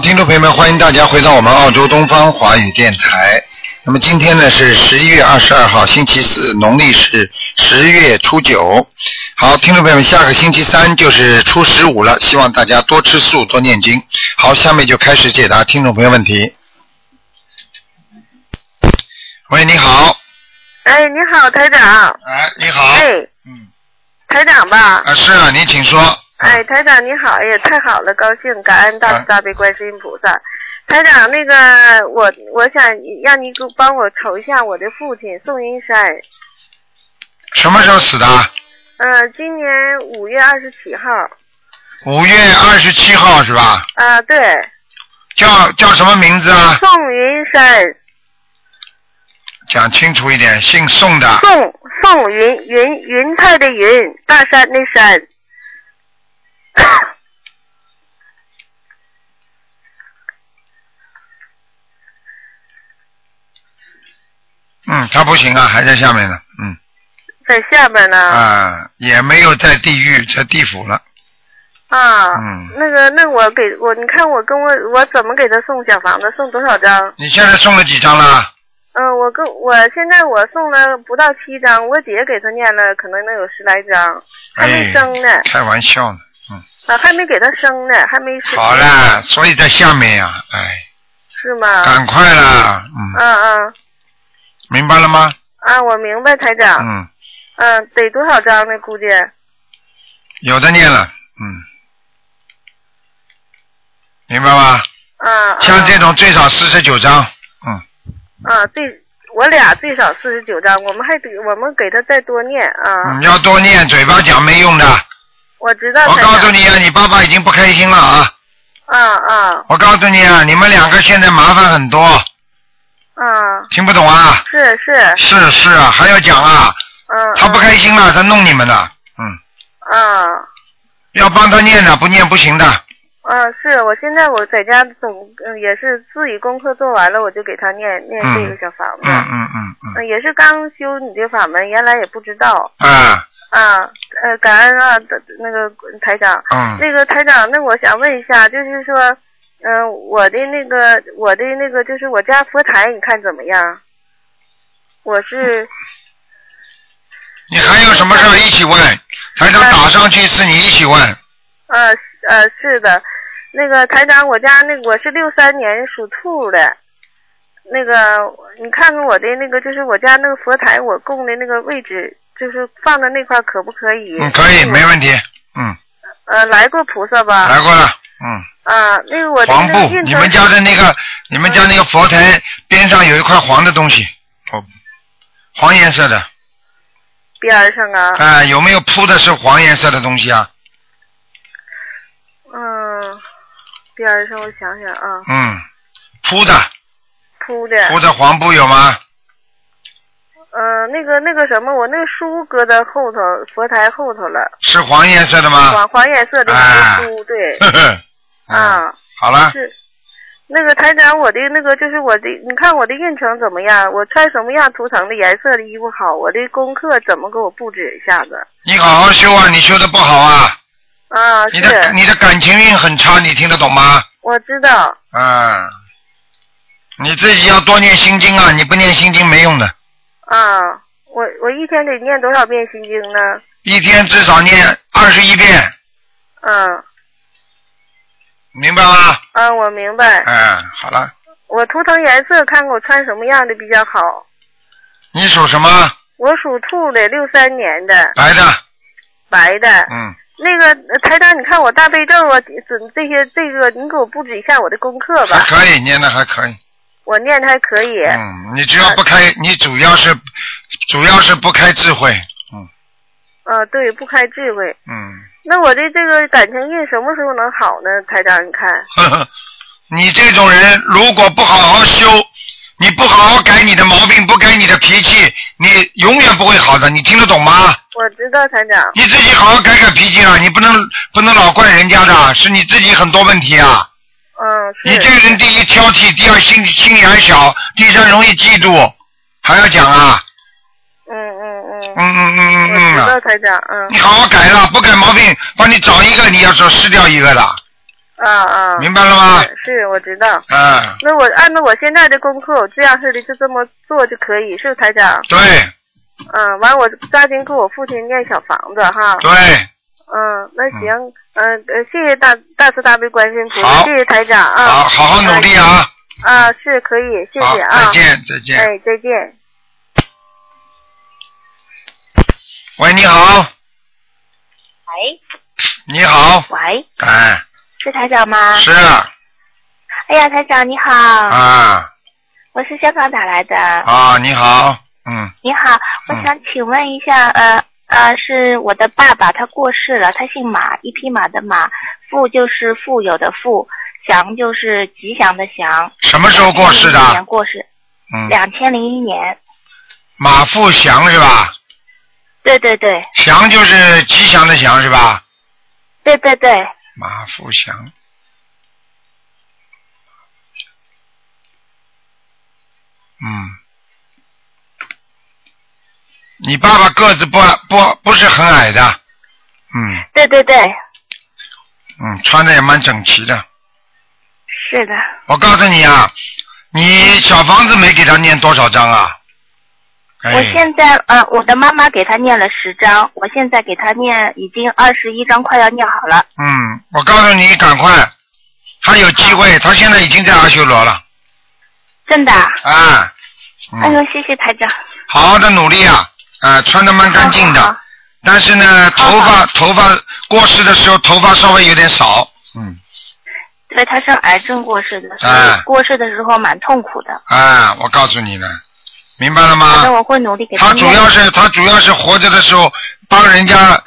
朋友们，欢迎大家回到我们澳洲东方华语电台。那么今天呢是十一月二十二号，星期四，农历是十月初九。好，听众朋友们，下个星期三就是初十五了，希望大家多吃素，多念经。好，下面就开始解答听众朋友问题。喂，你好。哎，你好，台长。哎，你好。哎，嗯，台长吧？啊，是啊，您请说。哎，台长你好，哎呀，太好了，高兴，感恩大啊慈大悲观世音菩萨。台长，那个我我想让你给我帮我瞅一下我的父亲宋云山，什么时候死的？呃，今年五月二十七号，五月二十七号是吧？啊，对，叫叫什么名字啊？宋云山，讲清楚一点，姓宋的。宋宋云云云彩的云，大山的山，嗯，他不行啊，还在下面呢。嗯，在下边呢。啊，也没有在地狱，在地府了。啊，嗯那个，那我给我，你看我跟我我怎么给他送小房子？送多少张？你现在送了几张了？嗯，我跟我现在我送了不到七张，我姐给他念了，可能能有十来张，还没哎生呢，开玩笑呢。嗯，啊，还没给他生呢，还没生。好啦，所以在下面呀，哎，是吗？赶快啦，嗯，嗯嗯明白了吗？啊，我明白，台长。嗯，嗯，得多少张呢？估计。有的念了，嗯，明白吗？啊。像这种最少四十九张，嗯，啊，最我俩最少四十九张，我们还得我们给他再多念啊。你要多念，嘴巴讲没用的。我知道。我告诉你啊，你爸爸已经不开心了啊！嗯嗯我告诉你啊，你们两个现在麻烦很多，嗯！听不懂啊？是是。是是啊，还要讲啊？嗯。他不开心了，他弄你们的，嗯，嗯。要帮他念的，不念不行的。嗯，是我现在我在家总嗯也是自己功课做完了，我就给他念念嗯这个小法门。嗯嗯嗯嗯，嗯，也是刚修你这法门，原来也不知道啊，啊。呃，感恩啊，那个台长。嗯那个台长，那我想问一下，就是说，嗯、我的那个我的那个就是我家佛台，你看怎么样？我是你还有什么事儿一起问？台长打上去是你一起问。呃呃是的，那个台长，我家那个我是六三年属兔的，那个你看看我的那个就是我家那个佛台，我供的那个位置，就是放在那块可不可以？嗯，可以，没问题。嗯，呃，来过菩萨吧？来过了。嗯，啊，那个我黄布你们家的那个，你们家那个佛台边上有一块黄的东西，哦，黄颜色的，边上啊，啊，有没有铺的是黄颜色的东西啊？嗯，边上我想想啊，嗯，铺的，铺的，铺的黄布有吗？呃，那个那个什么，我那个书搁在后头，佛台后头了，是黄颜色的吗？黄黄颜色的书，对，呵呵，啊，好了，是。那个台长，我的那个就是我的，你看我的运程怎么样？我穿什么样图腾的颜色的衣服好？我的功课怎么给我布置一下子？你好好修啊，你修的不好啊，啊，你的，你的感情运很差，你听得懂吗？我知道。啊，你自己要多念心经啊，你不念心经没用的，啊，我我一天得念多少遍心经呢？一天至少念二十一遍，嗯明白吗？嗯，我明白。嗯，好了，我图腾颜色，看看我穿什么样的比较好。你属什么？我属兔的，六三年的，白的，白的。嗯，那个呃台长，你看我大悲咒啊，准这些这个，你给我布置一下我的功课吧。还可以，念的还可以。我念的还可以。嗯，你只要不开，你主要是主要是不开智慧，嗯啊，对，不开智慧。嗯，那我的这个感情运什么时候能好呢？台长，你看。呵呵，你这种人如果不好好修，你不好好改你的毛病，不改你的脾气，你永远不会好的。你听得懂吗？我知道，台长。你自己好好改改脾气啊！你不能不能老怪人家的，是你自己很多问题啊！嗯，你这个人第一挑剔，第二心心眼小，第三容易嫉妒，还要讲啊？嗯嗯嗯。嗯嗯嗯嗯我知！道，台长，嗯。你好好改了，不改毛病，帮你找一个，你要说失掉一个了。啊啊。明白了吗？是，我知道。嗯，那我按照我现在的功课，我这样式的就这么做就可以，是不是台长？对嗯，完我抓紧给我父亲念小房子哈。对，嗯，那行，嗯呃，谢谢大大慈大悲观世音菩萨，谢谢台长啊。好，好好努力啊！啊，是可以，谢，谢啊。再见，再见。哎，再见。喂，你好，喂你好，喂，哎，是台长吗？是啊，哎呀，台长你好，啊我是香港打来的。啊，你好，嗯，你好，我嗯想请问一下，呃呃，是我的爸爸他过世了，他姓马，一匹马的马，富就是富有的富，祥就是吉祥的祥。什么时候过世2001年？过世，嗯，两千零一年。马富祥是吧？对对对祥就是吉祥的祥是吧？对对对，马富祥。嗯，你爸爸个子不不不是很矮的，嗯对对对，嗯，穿的也蛮整齐的。是的。我告诉你啊，你小房子没给他念多少章啊？哎我现在呃，我的妈妈给他念了十章，我现在给他念已经二十一章，快要念好了。嗯，我告诉你，赶快，他有机会，他现在已经在阿修罗了真的啊？哎呦，谢谢台长。好好的努力啊，啊，穿的蛮干净的，但是呢，头发好头发过世的时候头发稍微有点少，嗯，对，他是癌症过世的，所哎以过世的时候蛮痛苦的。啊，我告诉你了，明白了吗？我会努力给他主。要是他主要是活着的时候帮人家，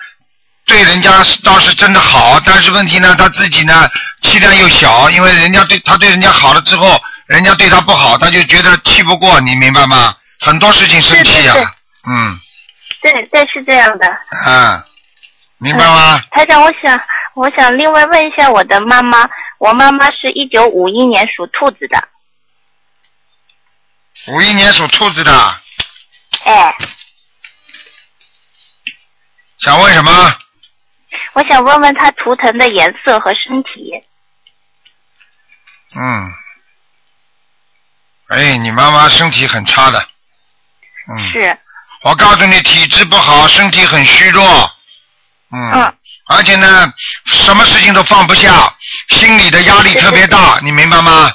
对人家倒是真的好，但是问题呢，他自己呢气量又小，因为人家对他对人家好了之后，人家对他不好，他就觉得气不过，你明白吗？很多事情生气啊，对对对嗯。对对，是这样的。啊，明白吗？台长，我想我想另外问一下我的妈妈，我妈妈是一九五一年属兔子的，五一年属兔子的，哎，想问什么？我想问问她图腾的颜色和身体。嗯，哎，你妈妈身体很差的，嗯，是，我告诉你，体质不好，身体很虚弱，嗯，嗯，而且呢，什么事情都放不下，心里的压力特别大，你明白吗？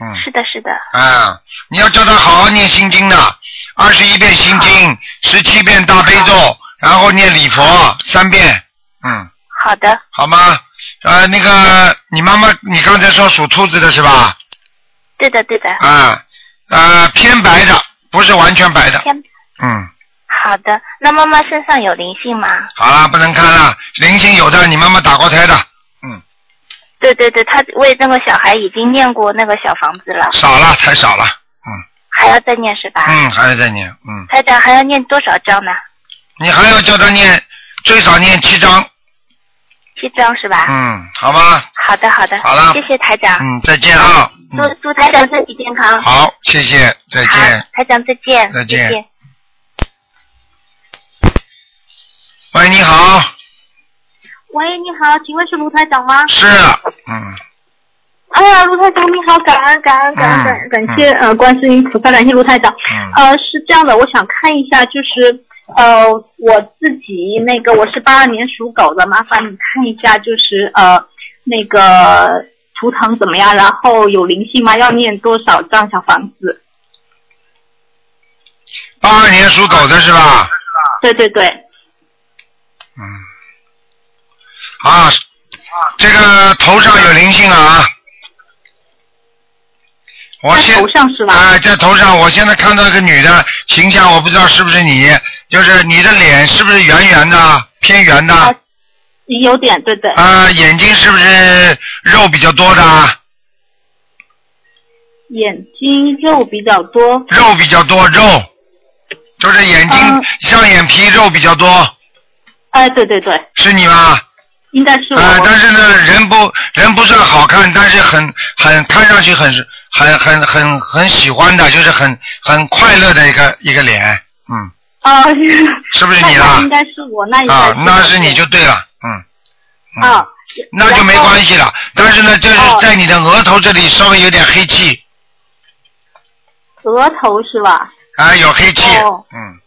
嗯，是的，是的，啊，你要叫他好好念心经的，二十一遍心经，十七遍大悲咒，然后念礼佛三遍，嗯，好的，好吗？呃，那个，你妈妈，你刚才说属兔子的是吧？对的，对的，啊，呃，偏白的，不是完全白的。天，嗯，好的。那妈妈身上有灵性吗？好了，不能看了，灵性有的，你妈妈打过胎的，嗯，对对对，她为那个小孩已经念过那个小房子了，少了，太少了，嗯还要再念是吧？嗯，还要再念，嗯，台长还要念多少章呢？你还要叫他念，最少念七章，七章是吧？嗯，好吧，好的，好的，好了谢谢台长，嗯，再见啊，祝嗯，祝台长身体健康。好，谢谢，再见。台长再见，再见喂，你好，喂，你好，请问是卢台长吗？是，嗯，哎呀，卢台长你好，感恩感恩感恩感感谢呃观世音菩萨，感谢卢台长。嗯，呃，是这样的，我想看一下，就是呃我自己那个我是八二年属狗的，麻烦你看一下，就是呃那个图腾怎么样，然后有灵性吗？要念多少张小房子？八二年属狗的是吧？对对对，嗯，啊，这个头上有灵性啊。我在现头上是吧？啊，在头上，我现在看到一个女的形象，我不知道是不是你，就是你的脸是不是圆圆的，偏圆的？啊有点，对对，啊，眼睛是不是肉比较多的？眼睛肉比较多，肉比较多，肉，就是眼睛、嗯上眼皮肉比较多，哎，对对对，是你吗？应该是我。啊，但是呢，人不人不算好看，但是很很看上去很很很很很喜欢的，就是很很快乐的一个一个脸，嗯，啊，是不是你那啦应？该是我，那应该是，啊那是你就对了，嗯。嗯啊，那就没关系了。但是呢，就是哦在你的额头这里稍微有点黑气，额头是吧？啊，有黑气，哦嗯，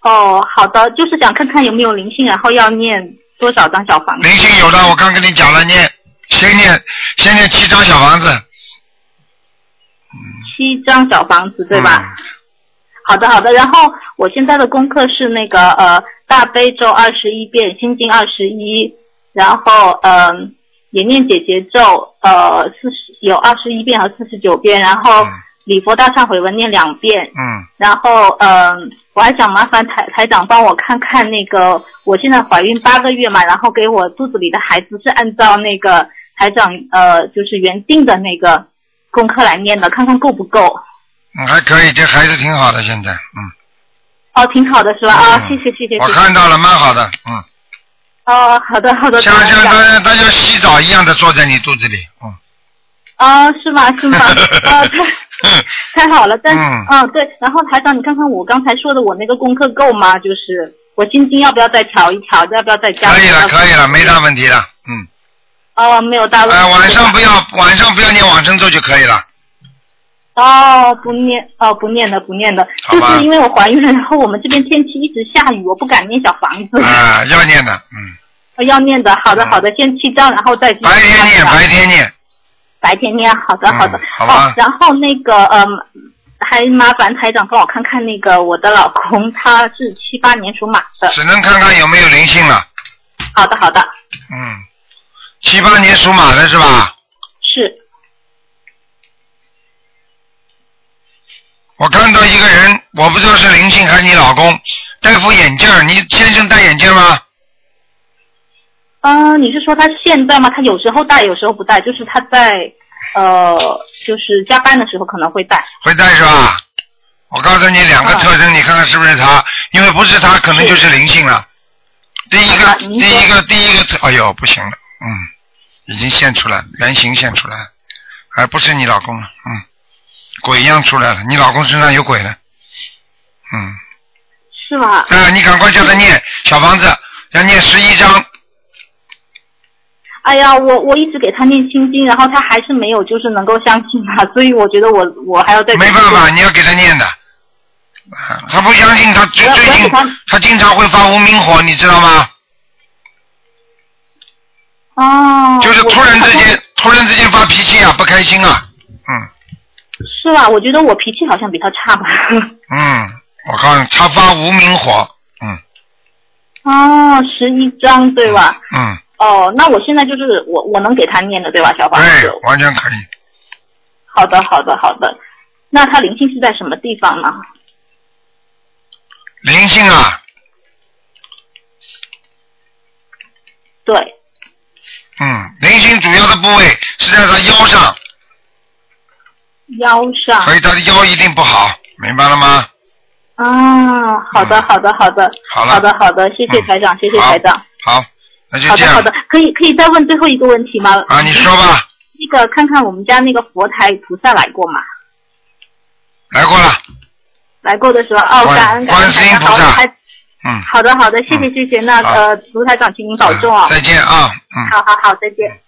哦，好的，就是想看看有没有灵性，然后要念多少张小房子？灵性有的，我刚跟你讲了，念先念先念七张小房子，七张小房子，对吧？嗯好的，好的。然后我现在的功课是那个呃大悲咒二十一遍，心经二十一，然后嗯、也念姐姐咒呃四十有二十一遍和四十九遍，然后嗯礼佛大忏悔文念两遍，嗯，然后嗯、我还想麻烦台台长帮我看看那个我现在怀孕八个月嘛，然后给我肚子里的孩子是按照那个台长呃就是原定的那个功课来念的，看看够不够。嗯，还可以，这孩子挺好的，现在，嗯，哦，挺好的是吧？啊、嗯谢谢谢谢。我看到了，蛮好的，嗯，哦，好的好的。像像他他像洗澡一样的坐在你肚子里，嗯，哦，是吗？是吗？啊，太 太好了，但嗯嗯对，然后台长，你看看我刚才说的，我那个功课够吗？就是我心经要不要再调一调？要不要再加？可以了，可以了，没大问题了，嗯，哦，没有大问题。呃，晚上不要晚上不要念往生咒就可以了，哦，不念哦，不念的，不念的，就是因为我怀孕了，然后我们这边天气一直下雨，我不敢念小房子。啊，要念的，嗯，呃要念的，好的嗯好的，先七张，然后再白天念，白天念，白天念，好的嗯好的，好吧哦。然后那个嗯，还麻烦台长帮我看看那个我的老公，他是七八年属马的。只能看看有没有灵性了，好的好的，嗯，七八年属马的是吧？是我看到一个人，我不知道是灵性还是你老公，戴副眼镜，你先生戴眼镜吗？嗯、呃，你是说他现在吗？他有时候带，有时候不带，就是他在呃，就是加班的时候可能会带。会带是吧？我告诉你两个特征，你看看是不是他？因为不是他，可能就是灵性了。第一个，第一个，第一个特，哎呦，不行了，嗯，已经现出来，原型现出来了，还不是你老公了，嗯，鬼一样出来了，你老公身上有鬼了，嗯，是吗？啊，你赶快叫他念小房子，要念十一章，哎呀，我我一直给他念心经，然后他还是没有就是能够相信他，所以我觉得我我还要再没办法，你要给他念的。啊他不相信，他最最近他经常会发无名火，你知道吗？哦，就是突然之间，突然之间发脾气啊，不开心啊，嗯是吧？我觉得我脾气好像比他差吧。嗯，我看，他发无名火，嗯哦，十一张对吧？嗯，哦，那我现在就是我我能给他念的对吧，小房对？，完全可以。好的，好的，好的。那他灵性是在什么地方呢？灵性啊，对，嗯，灵性主要的部位是在他腰上，腰上。所以他的腰一定不好，明白了吗？啊，好的，嗯好的，好的，好了好的，好的，谢谢嗯台长，谢谢台长。好，那就好的，这样好的，可以可以再问最后一个问题吗？啊，你说吧，那个看看我们家那个佛台菩萨来过吗？来过了，来过的时候，哦，感恩感观恩台长，好，世音菩萨嗯，好的好的，谢谢嗯谢谢，那好呃，卢台长，请您保重哦。再见啊，嗯，好好好，再见。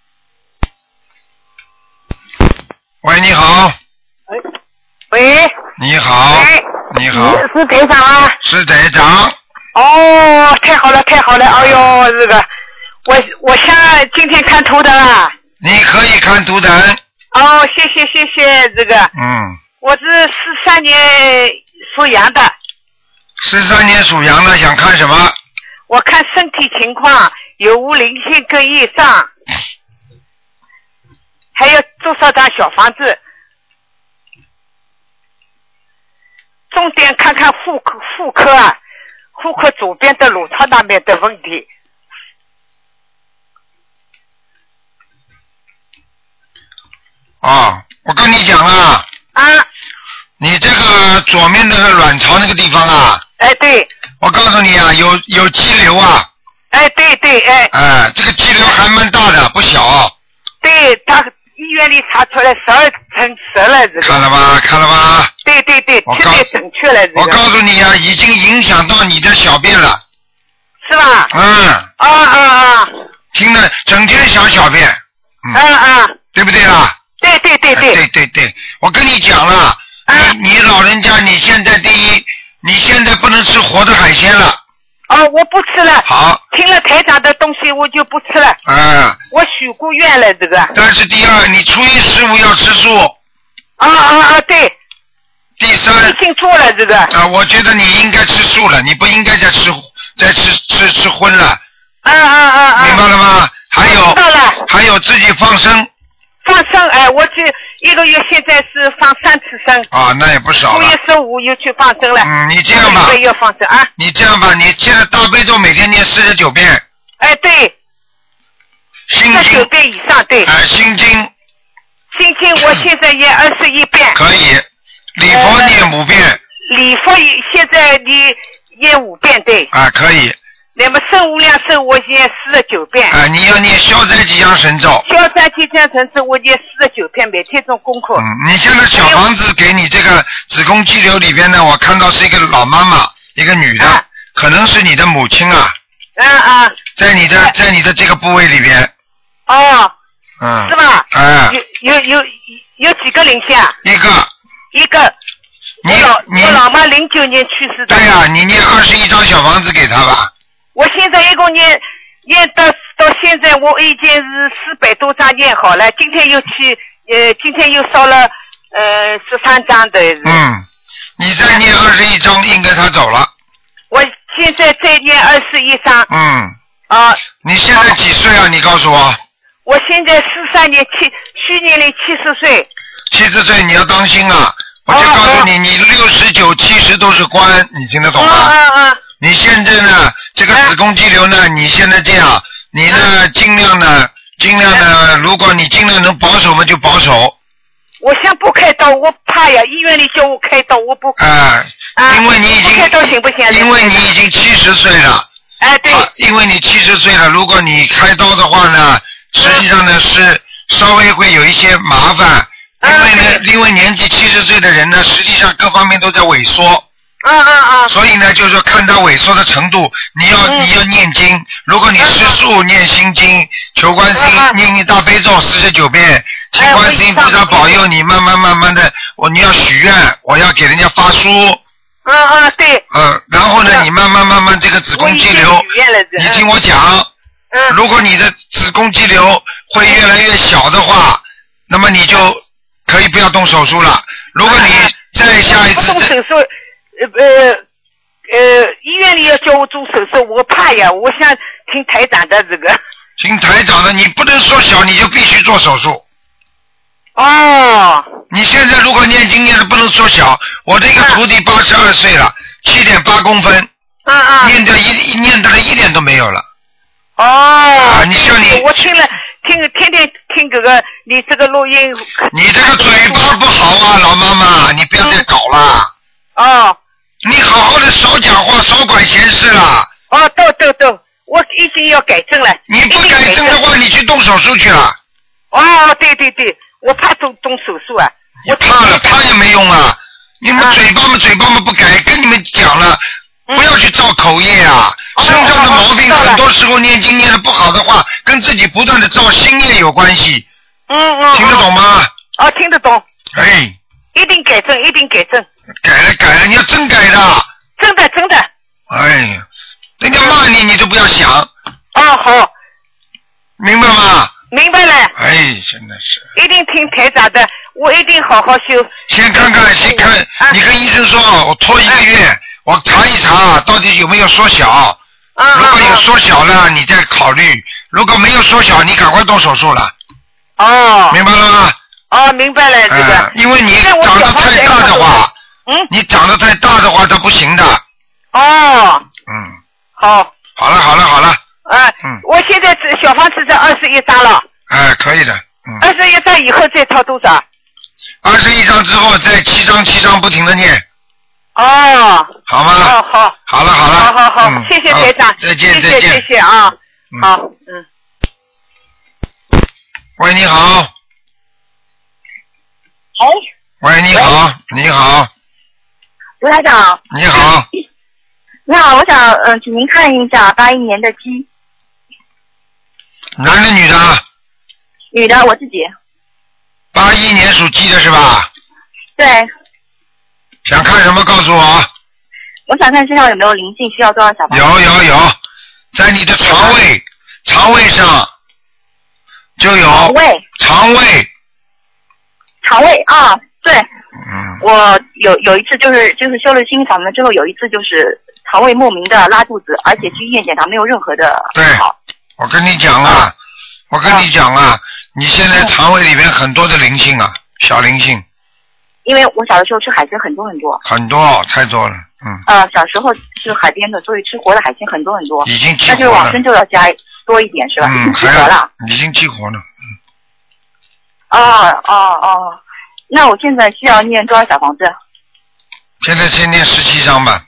喂，你好，喂，喂你好，你好，是是台长啊？是台长，哦，太好了，太好了！哎呦，这个，我我想今天看图的啦。你可以看图腾，哦，谢谢谢谢，这个嗯，我是四三年属羊的，十三年属羊的想看什么？我看身体情况有无灵性跟业障，还有多少张小房子？重点看看妇科妇科啊，妇科左边的乳头那边的问题。哦，我跟你讲啊，啊，你这个左面那个卵巢那个地方啊，哎对，我告诉你啊，有有肌瘤啊，哎对对哎。哎，这个肌瘤还蛮大的，不小，对，他医院里查出来十二乘十了这个，看了吧，看了吧？对对对，我告特别准确了这我告，诉你啊，已经影响到你的小便了，是吧？嗯，啊啊啊！听了整天想小便，啊啊，对不对啦？对对对哎对对对，我跟你讲了，啊你你老人家，你现在第一，你现在不能吃活的海鲜了，哦，我不吃了。好，听了台长的东西，我就不吃了。啊，我许过愿了，这个。啊但是第二，你初一十五要吃素，啊啊啊，对，第三已，经做了这个。啊，我觉得你应该吃素了，你不应该再吃再吃吃吃荤了，啊啊啊啊！明白了吗？还有知道了，还有自己放生放生哎，我这一个月现在是放三次生，啊，那也不少了初一。十五又去放生了。嗯，你这样吧一，个月放生啊？你这样吧，你现在大悲咒每天念四十九遍，哎，对，心十九，遍以上，对。哎，心经心经我现在念二十一遍，可以，礼佛念五遍，礼佛现在你念五遍，对。啊，可以，那么圣无量寿我念四十九遍，啊，你要念消灾吉祥神咒，消灾吉祥神咒我念四十九遍，每天做功课。嗯，你现在小房子给你这个子宫肌瘤里边呢，我看到是一个老妈妈，一个女的啊，可能是你的母亲啊，啊啊，在你的在你的这个部位里边，哦，嗯。是，吧？哎，有有有有几个灵性啊？一个，一个，你我老你。我老妈零九年去世的。对呀、你念二十一张小房子给她吧，我现在一共念念到到现在，我已经是四百多张念好了。今天又去呃，今天又烧了呃十三张的。嗯，你再念二十一张，应该他走了，我现在再念二十一张嗯，啊。你现在几岁啊？你告诉我，我现在四三年七，虚年龄七十岁。七十岁你要当心啊！我就告诉你，你六十九、七十都是官，你听得懂啊吗？啊啊！你现在呢，这个子宫肌瘤呢，你现在这样，你呢尽量呢，尽量呢，如果你尽量能保守嘛，就保守。我先不开刀，我怕呀，医院里叫我开刀，我不。啊，啊因为你已不开刀行不行？因为你已经七十岁了，哎，对，啊，因为你七十岁了，如果你开刀的话呢，实际上呢是稍微会有一些麻烦，因为呢，因为年纪七十岁的人呢，实际上各方面都在萎缩。啊啊啊！所以呢，就是说看他萎缩的程度，你要、嗯。你要念经。如果你吃素念心经，求观世音、嗯嗯。念念大悲咒四十九遍，请哎观世音菩萨保佑你，慢慢慢慢的，我你要许愿，我要给人家发书，啊啊，对，嗯，然后呢，嗯。你慢慢慢慢这个子宫肌瘤，你听我讲，嗯，如果你的子宫肌瘤会越来越小的话，那么你就可以不要动手术了。如果你再下一次手术，呃呃呃，医院里要叫我做手术，我怕呀，我想听台长的这个。听台长的，你不能缩小，你就必须做手术。哦，你现在如果念经念的不能缩小，我这个徒弟八十二岁了，七点八公分，啊啊，念的一念的一点都没有了。哦，你像你我听了听天天听这个你这个录音。你这个嘴巴不好啊，老妈妈，你不要再搞了。哦你好好的少讲话，少管闲事啦。哦，对对对，我已经要改正了。你不改正的话，你去动手术去了。哦，对对对，我怕动动手术啊。我怕了，怕也没用啊！你们啊嘴巴嘛，嘴巴嘛不改，跟你们讲了，嗯不要去造口业啊！哦身上的毛病很多时候念经念的不好的话，跟自己不断的造心业有关系，嗯嗯。听得懂吗？啊，听得懂，哎，一定改正，一定改正，改了改了，你要真改的。真的真的。哎呀，人家骂你你都不要想，哦，好，明白吗？明白了，哎，真的是。一定听台长的，我一定好好修。先看看，先看啊，你跟医生说，我拖一个月，我查一查到底有没有缩小。啊如果有啊缩小了，你再考虑；如果没有缩小，你赶快动手术了，啊！哦明白了吗？哦，明白了这嗯个。，因为你长得太大的话，嗯，你长得太大的话，它不行的。哦，嗯，好，好了好了好了，啊，嗯我现在只小房子在二十一张了，哎，可以的，嗯，二十一张以后再掏多少？二十一张之后再七张七张不停的念，哦，好吗？哦，好，好了好了，好好好嗯，谢谢好台长，再见再见，谢谢啊，嗯好，嗯。喂，你好，哎，喂，你好，你好，卢台长，你好，你好，我想嗯、呃请您看一下八一年的鸡，男的女的？女的，我自己。八一年属鸡的是吧？对，想看什么告诉我。我想看身上有没有灵性，需要多少小房子？有有有，在你的肠胃肠胃上就有肠胃，肠胃，肠胃啊，对，嗯，我有有一次就是就是修了心理法门之后，有一次就是肠胃莫名的拉肚子，而且去医院检查没有任何的对。我跟你讲啊，我跟你讲啊，你现在肠胃里面很多的灵性啊，小灵性因为我小的时候吃海鲜很多很多，很多，太多了，嗯，呃，小时候是海边的，所以吃活的海鲜很多很多。已经激但是往活了，生就要加多一点是吧？已嗯，经激还要活了。已经激活了，哦哦哦，那我现在需要念多少小房子？现在先念十七张吧，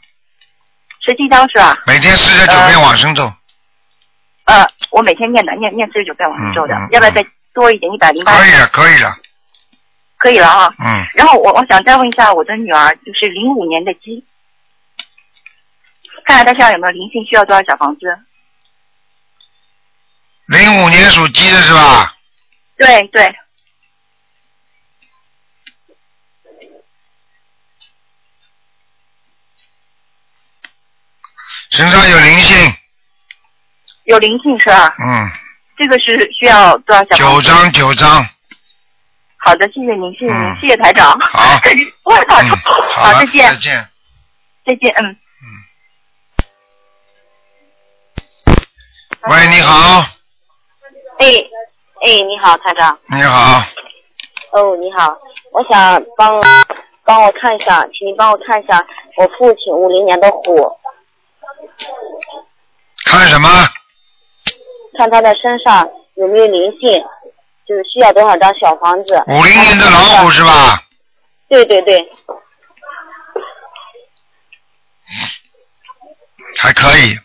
十七张是吧？每天四十九遍往生咒，呃，我每天念的，念念四十九遍往生咒的，嗯嗯要不要再多一点？一百零八可以了，可以了，可以了啊。嗯，然后我我想再问一下我的女儿，就是零五年的鸡，看看她现在有没有灵性，需要多少小房子？零五年属鸡的是吧？对对，身上有灵性，有灵性是吧？嗯，这个是需要多少小？九张九张，好的，谢谢您，谢谢您，嗯谢谢台长。好 嗯，好再见再，见。再见，嗯。喂，你好，哎哎，你好，台长。你好，哦，你好，我想帮帮我看一下，请您帮我看一下我父亲五零年的虎，看什么？看他的身上有没有灵性，就是需要多少张小房子。五零年的老虎是吧？对对对，还可以，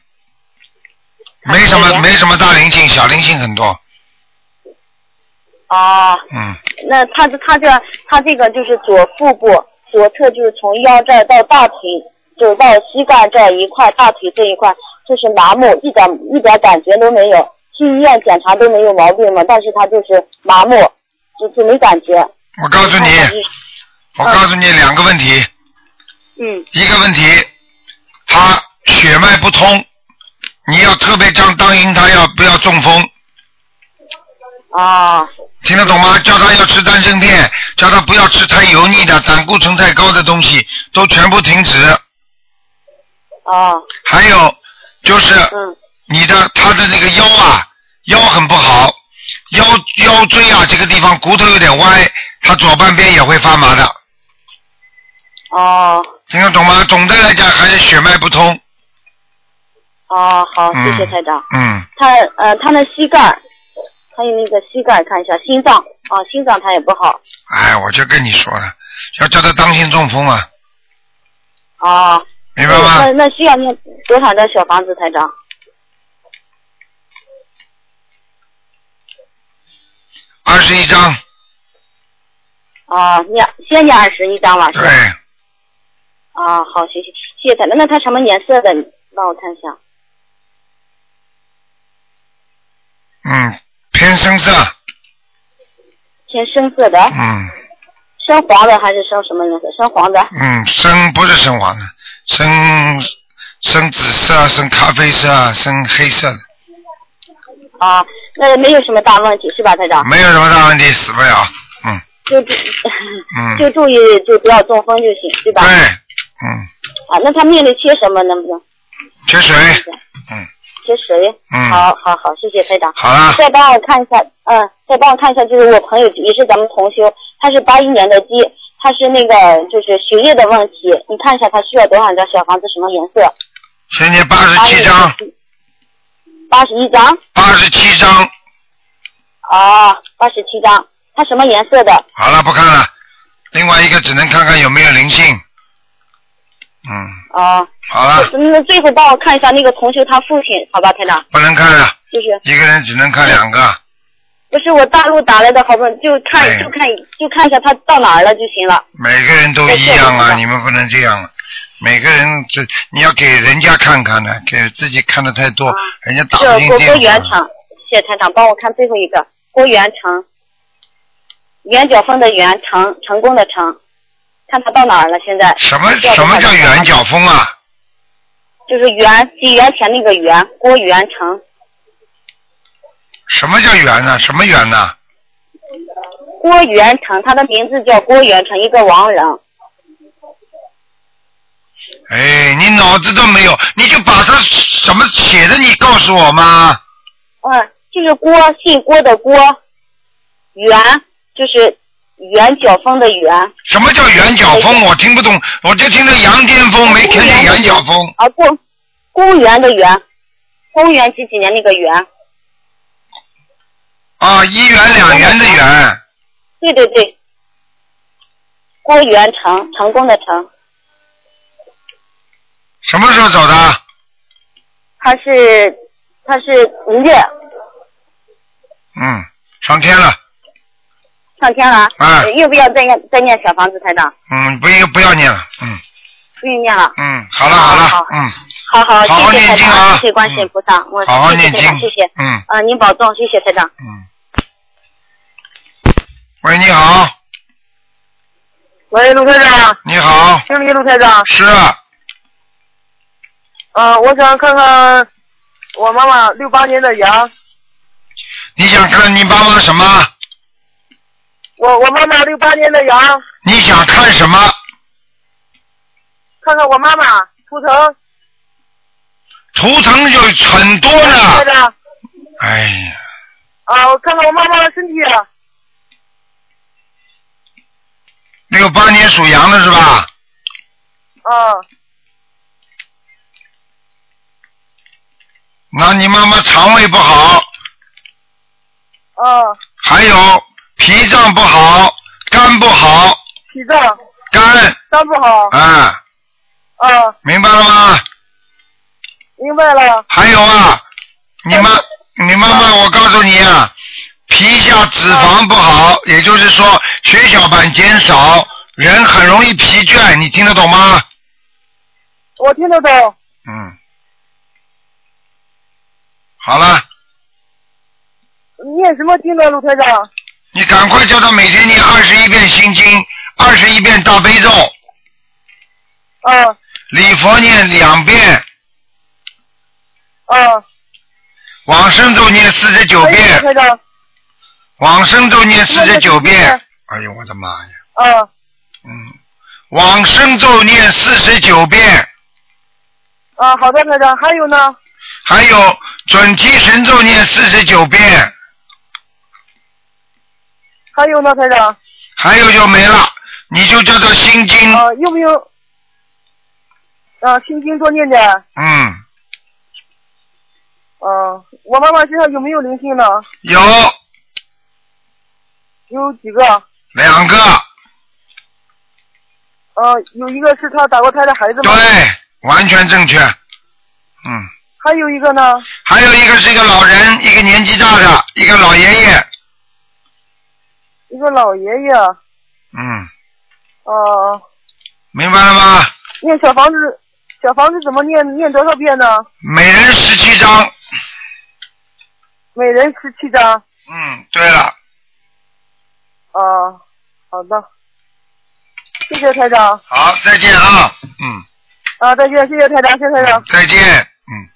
没什么没什么大灵性，小灵性很多，哦，嗯，那他这他这他这个就是左腹部左侧，就是从腰这儿到大腿，就是到膝盖这一块，大腿这一块就是麻木，一点一点感觉都没有。去医院检查都没有毛病嘛，但是他就是麻木，就就没感觉。我告诉你，我告诉你两个问题，嗯，一个问题，他血脉不通，你要特别当当心他要不要中风，啊，听得懂吗？叫他要吃丹参片，叫他不要吃太油腻的、胆固醇太高的东西，都全部停止。啊，还有就是嗯，你的他的那个腰啊，腰很不好，腰腰椎啊这个地方骨头有点歪，他左半边也会发麻的，哦，听得懂吗？总的来讲还是血脉不通。哦，好，嗯谢谢台长。嗯，他呃，他的膝盖，还有那个膝盖看一下，心脏啊，心脏他也不好。哎，我就跟你说了，要叫他当心中风啊，哦，明白吗？那那需要念多少的小房子，才长？二十一张，啊，念先念二十一张吧，对吧？，啊，好，谢谢谢谢台长。那他什么颜色的？你帮我看一下。嗯，偏深色，偏深色的，嗯深黄的还是深什么颜色？深黄的。嗯，深不是深黄的，深深紫色、深咖啡色、深黑色的，啊，那没有什么大问题是吧，台长？没有什么大问题，死不了。嗯就注嗯，就注意就不要中风就行，对吧？对，嗯，啊，那他命里缺什么？能不能缺水，嗯缺水？嗯，好好好，谢谢台长。好了，再帮我看一下，嗯，再帮我看一下，就是我朋友也是咱们同修，他是八一年的鸡，他是那个就是学业的问题，你看一下他需要多少张小房子，什么颜色？现在八十七张，八十一张。八十七张，哦，八十七张，他什么颜色的？好了，不看了。另外一个只能看看有没有灵性。嗯，哦，好了，那最后帮我看一下那个同学他父亲，好吧，台长，不能看了，就是一个人只能看两个。不是我大陆打来的，好不容易就看哎就看就看一下他到哪儿了就行了。每个人都一样啊，你们不能这样。每个人这你要给人家看看呢，给自己看的太多，啊人家打不进电话。原厂谢谢台长，帮我看最后一个郭元成，圆角峰的圆，成成功的成，看他到哪儿了？现在什么什么叫圆角峰啊？就是圆几元钱那个圆，郭元成，什么叫圆呢？什么圆呢？郭元成，他的名字叫郭元成，一个王人。哎，你脑子都没有，你就把他什么写的你告诉我吗？嗯，就是郭，姓郭的郭，元就是圆角风的圆。什么叫圆角风？我听不懂，我就听着羊癫疯，没听见圆角风。啊，公公园的园，公元几几年那个元？啊，一元两元的元。对对对，郭元成，成功的成。什么时候走的？他是他是五月嗯，上天了。上天了，啊要不要再念再念小房子，台长？嗯，不用不要念了。嗯不用念了。嗯，好了好了，嗯，好好，好好谢谢台念经啊长，谢谢观世音菩萨，我好好念经谢谢。嗯。啊，您保重，谢谢台长。喂，你好，喂，卢台长。你好，经理卢台长。是啊，嗯、我想看看我妈妈六八年的羊，你想看你妈妈什么？我我妈妈六八年的羊，你想看什么？看看我妈妈图腾。图腾有很多呢。哎呀，啊，我看看我妈妈的身体。六八年属羊的是吧？嗯，那你妈妈肠胃不好，嗯，还有脾脏不好，肝不好，脾脏肝肝不好。啊，嗯，明白了吗？明白了。还有啊，你妈你妈妈，我告诉你啊，皮下脂肪不好，也就是说血小板减少，人很容易疲倦，你听得懂吗？我听得懂。嗯，好了，念什么经呢，陆台长？你赶快叫他每天念二十一遍心经，二十一遍大悲咒，嗯礼佛念两遍，嗯。往生咒念四十九哎遍，台长。往生咒念四十九遍。哎呦我的妈呀！嗯往生咒念四十九遍，啊，好的，台长。还有呢？还有准提神咒念四十九遍，还有呢，台长。还有就没了，你就叫做心经，啊，有没有？啊，心经多念点。嗯，嗯，我妈妈身上有没有灵性呢？有有几个？两个，呃，有一个是他打过胎的孩子吗？对，完全正确，嗯，还有一个呢？还有一个是一个老人，一个年纪大的，一个老爷爷，一个老爷爷。嗯，哦、明白了吗？念小房子，小房子怎么念？念多少遍呢？每人十七张，每人十七张。嗯，对了，哦、好的。谢谢台长。好，再见啊，嗯，啊，再见，谢谢台长，谢谢台长。再见，嗯，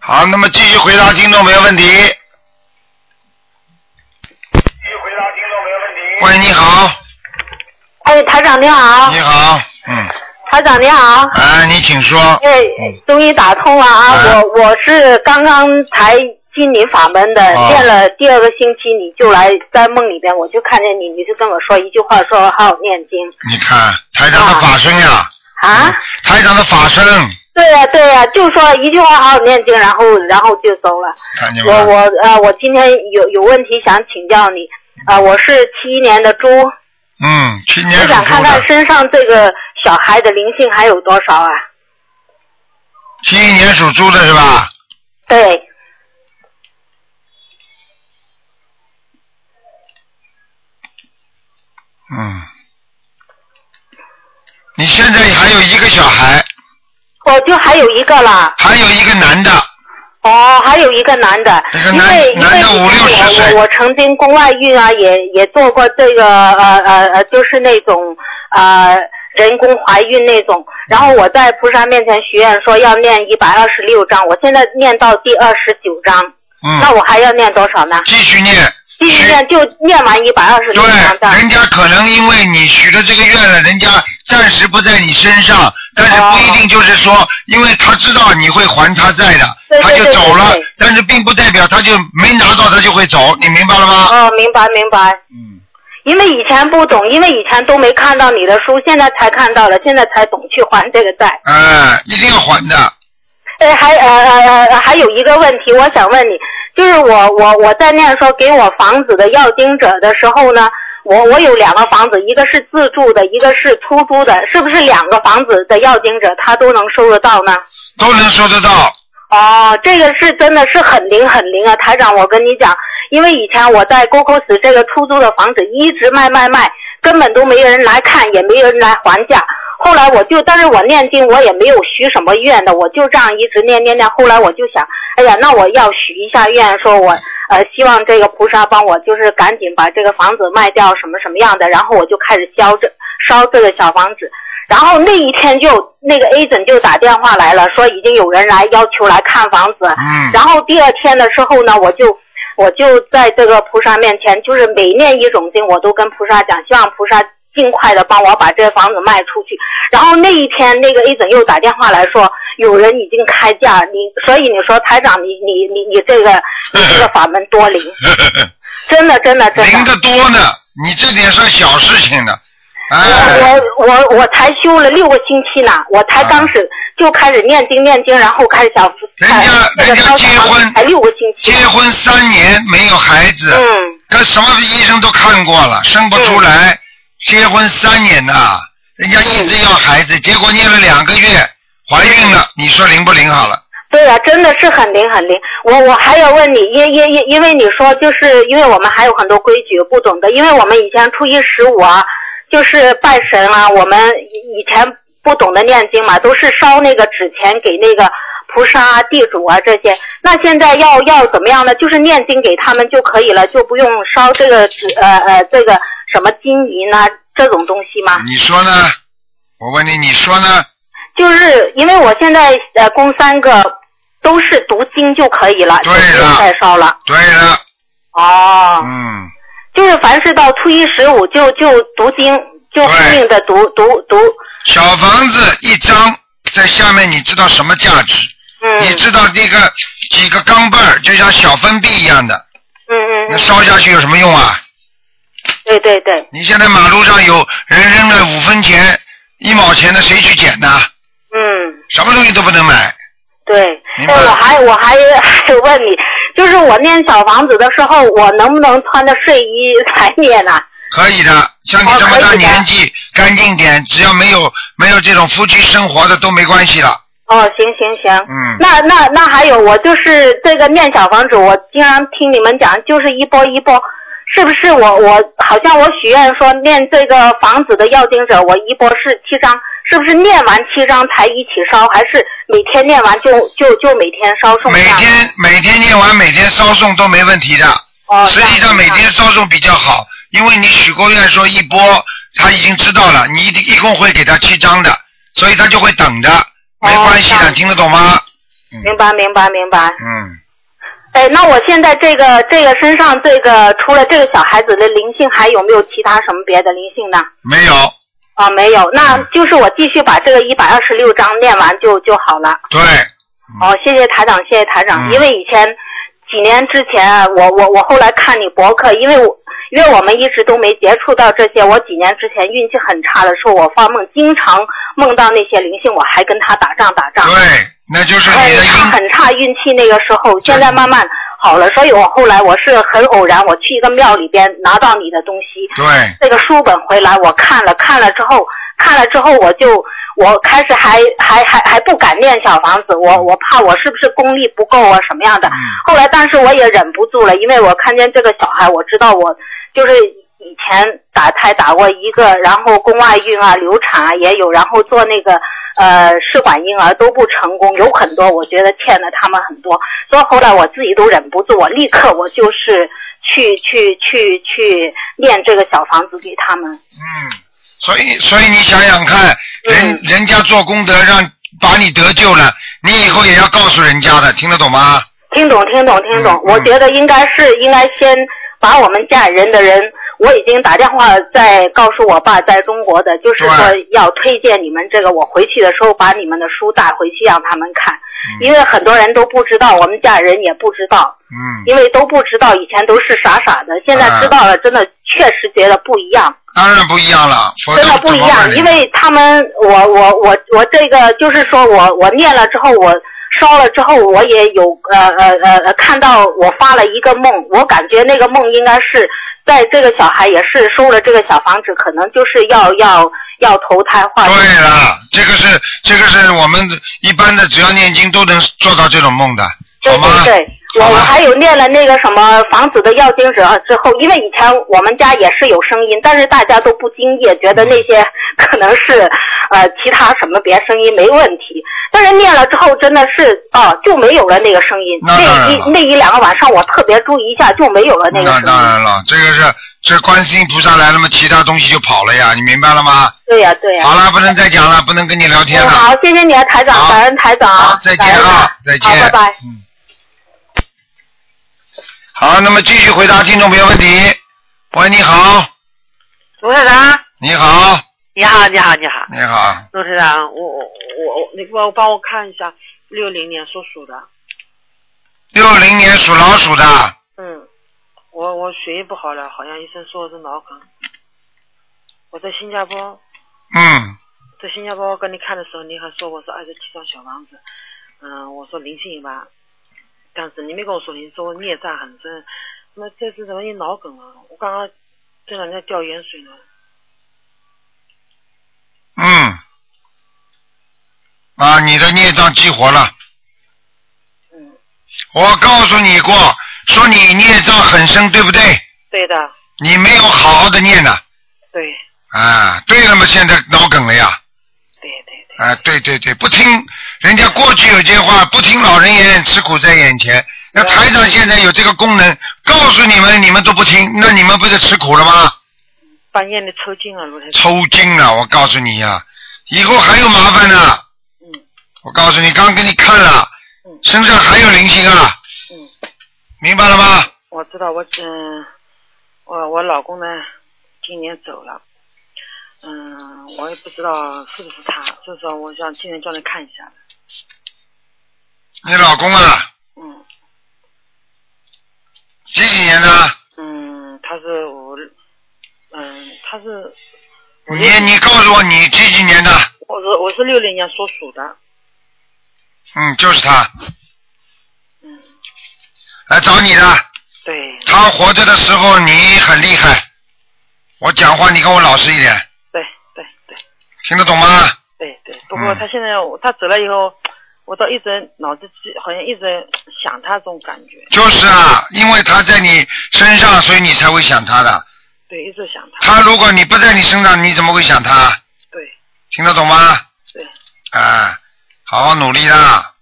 好，那么继续回答听众朋友问题。继续回答听众没有问题喂，你好，哎，台长你好。你好，嗯，台长你好。哎，你请说。哎，终于打通了啊！哎我我是刚刚才进你法门的，哦念了第二个星期，你就来在梦里边，我就看见你，你就跟我说一句话，说好好念经你看台长的法身呀，啊。台长的法身，对呀、对呀、就说一句话好好念经，然后然后就走了。我看见吗？我呃，我今天有有问题想请教你，啊、我是七一年的猪，嗯，七年我猪的，看看身上这个小孩的灵性还有多少啊？七一年属猪的是吧？对，嗯，你现在还有一个小孩，我就还有一个了。还有一个男的，哦，还有一个男的，因为因为以前我我我曾经宫外孕啊，也也做过这个呃呃呃，就是那种呃人工怀孕那种，然后我在菩萨面前许愿说要念一百二十六章，我现在念到第二十九章，嗯。那我还要念多少呢？继续念。继续念就念完一百二十六章这样。人家可能因为你许了这个愿了，人家暂时不在你身上，但是不一定就是说，因为他知道你会还他债的，他就走了，但是并不代表他就没拿到他就会走，你明白了吗？哦，明白明白。嗯。因为以前不懂，因为以前都没看到你的书，现在才看到了，现在才懂去还这个债。哎，一定要还的。哎，还呃呃呃，还有一个问题，我想问你，就是我我我在念说给我房子的要经者的时候呢，我我有两个房子，一个是自住的，一个是出租的，是不是两个房子的要经者他都能收得到呢？都能收得到。哦，这个是真的是很灵很灵啊，台长，我跟你讲，因为以前我在沟口市这个出租的房子一直卖卖卖，根本都没人来看，也没人来还价。后来我就，但是我念经我也没有许什么愿的，我就这样一直念念念。后来我就想，哎呀，那我要许一下愿，说我呃希望这个菩萨帮我，就是赶紧把这个房子卖掉，什么什么样的，然后我就开始烧这烧这个小房子。然后那一天就那个 agent 就打电话来了，说已经有人来要求来看房子。嗯。然后第二天的时候呢，我就我就在这个菩萨面前，就是每念一种经，我都跟菩萨讲，希望菩萨尽快的帮我把这个房子卖出去。然后那一天，那个 agent 又打电话来说，有人已经开价，你所以你说台长，你你你你这个你这个法门多灵，真的真的真的。灵的多呢，你这点算小事情的。哎，我我我我才修了六个星期呢，我才刚始就开始念经念经，然后开始想人家人家结婚才六个星期。结婚三年没有孩子，嗯，跟什么医生都看过了，生不出来。结婚三年呐，人家一直要孩子，结果念了两个月怀孕了，你说灵不灵好了？对呀、真的是很灵很灵。我我还要问你，因因因因为你说就是因为我们还有很多规矩不懂的，因为我们以前初一十五啊，就是拜神啊，我们以以前不懂得念经嘛，都是烧那个纸钱给那个菩萨啊、地主啊这些。那现在要要怎么样呢？就是念经给他们就可以了，就不用烧这个纸呃呃这个什么金银啊这种东西吗？你说呢？我问你，你说呢？就是因为我现在呃供三个都是读经就可以了，就不用再烧了。对了，哦，嗯，就是凡是到初一十五就就读经，就拼命的读读读。小房子一张在下面，你知道什么价值？嗯。你知道这个几个钢镚儿就像小分币一样的，嗯嗯那烧下去有什么用啊？对对对。你现在马路上有人扔了五分钱、一毛钱的，谁去捡呢？嗯。什么东西都不能买。对，哎，我还我还 还问你，就是我念小房子的时候，我能不能穿着睡衣来念呢？可以的，像你这么大年纪，干净点，只要没有没有这种夫妻生活的都没关系了。哦，行行行。嗯。那那那还有，我就是这个念小房子，我经常听你们讲，就是一波一波，是不是我我好像我许愿说念这个房子的要经者，我一波是七张，是不是念完七张才一起烧，还是每天念完就就就每天烧送？每天每天念完，每天烧送都没问题的。哦。实际上每天烧送比较好，因为你许过愿说一波，他已经知道了，你一一共会给他七张的，所以他就会等着，没关系的，听得懂吗？明白明白明白。嗯。哎，那我现在这个这个身上这个除了这个小孩子的灵性，还有没有其他什么别的灵性呢？没有。啊，没有，那就是我继续把这个一百二十六章念完就就好了。对。哦，谢谢台长，谢谢台长。因为以前几年之前啊，我我我后来看你博客，因为我因为我们一直都没接触到这些，我几年之前运气很差的时候，我发梦经常梦到那些灵性，我还跟他打仗打仗。对，那就是哎你的，他很差运气那个时候，现在慢慢好了，所以我后来我是很偶然，我去一个庙里边拿到你的东西，对。那个书本回来，我看了看了之后，看了之后我就我开始还还还还不敢念小房子，我我怕我是不是功力不够啊什么样的。后来但是我也忍不住了，因为我看见这个小孩，我知道我就是以前打胎打过一个，然后宫外孕啊、流产啊也有，然后做那个呃试管婴儿都不成功，有很多我觉得欠了他们很多，所以后来我自己都忍不住，我立刻我就是去去去去念这个小房子给他们。嗯，所以所以你想想看，人、人家做功德让把你得救了，你以后也要告诉人家的，听得懂吗？听懂，听懂，听懂。我觉得应该是应该先把我们家人的人，我已经打电话在告诉我爸在中国的，就是说要推荐你们这个，我回去的时候把你们的书带回去让他们看，因为很多人都不知道，我们家人也不知道，嗯，因为都不知道，以前都是傻傻的，现在知道了，真的确实觉得不一样。当然不一样了，真的不一样，因为他们，我我我我这个就是说我我念了之后，我烧了之后，我也有呃呃呃呃看到我发了一个梦，我感觉那个梦应该是在这个小孩也是收了这个小房子，可能就是要要要投胎换。对了，这个是这个是我们一般的，只要念经都能做到这种梦的，对对对，我我还有念了那个什么房子的要经者之后，因为以前我们家也是有声音，但是大家都不经意，觉得那些可能是呃其他什么别声音没问题。但是念了之后，真的是啊、就没有了那个声音。那当然了一那一两个晚上，我特别注意一下，就没有了那个那声音。当然了，这个是这观世音菩萨来了嘛，其他东西就跑了呀，你明白了吗？对呀、对呀、好了，不能再讲了，不能跟你聊天了。嗯好，谢谢你啊，台长，感恩台长。好，再见啊，再见。拜，拜嗯。好，那么继续回答听众朋友问题。喂，你好，卢台长，你好，你好，你好，你好，你好，卢台长，我我我我，你帮我帮我看一下，六零年属鼠的，六零年属老鼠的，嗯，我我血液不好了，好像医生说我是脑梗。我在新加坡，嗯，在新加坡跟你看的时候，你还说我是二十七张小房子，嗯，我说灵性吧，但是你没跟我说，你说我孽障很深，那这次怎么？你脑梗了？我刚刚这两天掉盐水呢。嗯，啊，你的孽障激活了。嗯。我告诉你过，说你孽障很深，对不对？对的，你没有好好的念呢。对。啊，对了嘛，现在脑梗了呀。对对对。啊，对对对，不听人家过去有句话，不听老人言，吃苦在眼前。那台长现在有这个功能，告诉你们，你们都不听，那你们不是吃苦了吗？半夜的抽筋了，卢台长。抽筋了，我告诉你呀、以后还有麻烦呢。嗯。我告诉你，刚给你看了，身上还有灵性啊。嗯。明白了吗？我知道，我嗯，我我老公呢，今年走了，嗯，我也不知道是不是他，所以说我想今天叫你看一下。你老公啊，嗯几几年的？嗯，他是五，嗯，他是你你告诉我你几几年的？我是我是六零年属鼠的，嗯，就是他。来找你的。对。他活着的时候你很厉害，我讲话你跟我老实一点，对对对听得懂吗？对对。不嗯过他现在他走了以后，我倒一直脑子记好像一直想他这种感觉，就是啊，因为他在你身上，所以你才会想他的。对，一直想他。他如果你不在你身上，你怎么会想他？对。听得懂吗？好好努力啦！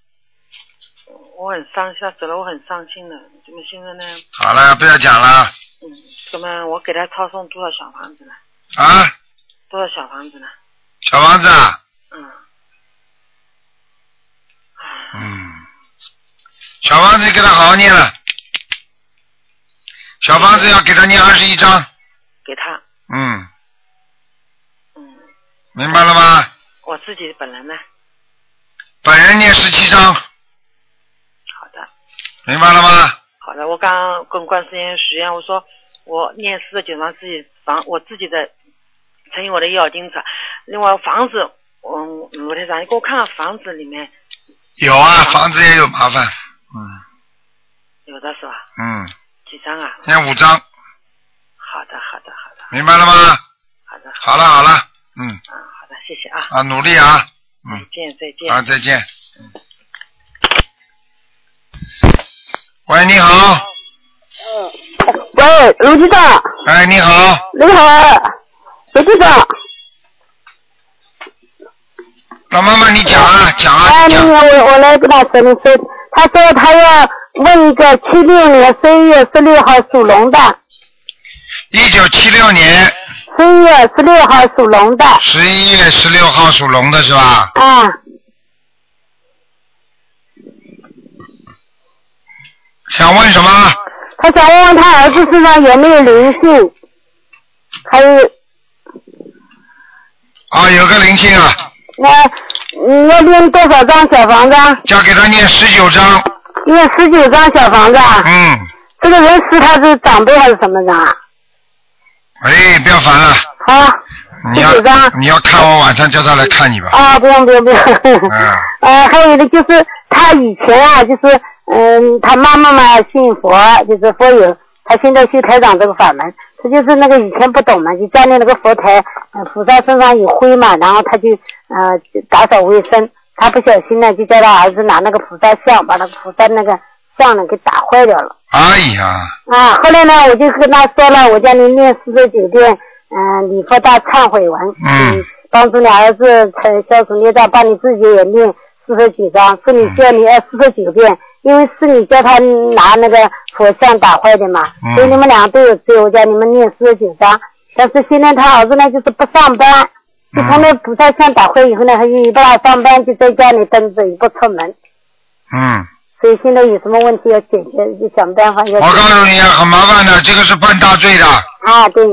我很伤心，他走了，我很伤心的。怎么现在呢？好了，不要讲了嗯怎么我给他抄送多少小房子了？啊！多少小房子呢？小房子啊，嗯，嗯，小房子给他好好念了，小房子要给他念二十一章，给他。嗯嗯，明白了吗？我自己本人呢？本人念十七章，好的，明白了吗？好的。我刚刚跟观世音许愿，我说我念四十九张自己房，我自己的乘以我的要金子。另外房子，嗯，卢台长，你给我看看房子里面有啊，房子也有麻烦，嗯有的是吧？嗯，几张啊？念五张，好的，好的，好的，明白了吗？好的。好了好了，嗯，啊好的，谢谢啊。啊，努力啊，嗯，再见，再见。啊，再见。喂，你好，喂，卢局长，哎，你好，你好，卢局长，老妈妈你讲啊讲啊哎，那个我我来跟他说，你说，他说他要问一个七六年十一月十六号属龙的，一九七六年十一月十六号属龙的，十一月十六号属龙的是吧？啊，想问什么？他想问问他儿子身上有没有灵性，还有啊，有个灵性啊，那你要念多少张小房子啊？叫给他念十九张。念十九张小房子啊？嗯，这个人是他是长辈还是什么人啊？哎，不要烦了，好，你要你要看我晚上叫他来看你吧。啊，不用不用不用。嗯，呃，还有一个就是他以前啊，就是嗯，他妈妈嘛信佛，就是佛友，他现在修台长这个法门，他就是那个以前不懂嘛，就家里那个佛台，呃菩萨身上有灰嘛，然后他就呃打扫卫生，他不小心呢就叫他儿子拿那个菩萨像把那个菩萨那个像呢给打坏掉了。哎呀，啊，后来呢，我就跟他说了，我叫你念四十九遍，嗯、礼佛大忏悔文，嗯，帮助你儿子才消除孽障，帮你自己也念四十九章，是你叫你念四十九遍，因为是你叫他拿那个佛像打坏的嘛，嗯。所以你们俩都有罪，我叫你们念四十九章。但是现在他儿子呢，就是不上班，就从那菩萨像打坏以后呢，他就不大上班，就在家里蹲着，也不出门，嗯，所以现在有什么问题要解决，就想办法要。我告诉你啊，很麻烦的，这个是犯大罪的。啊，对。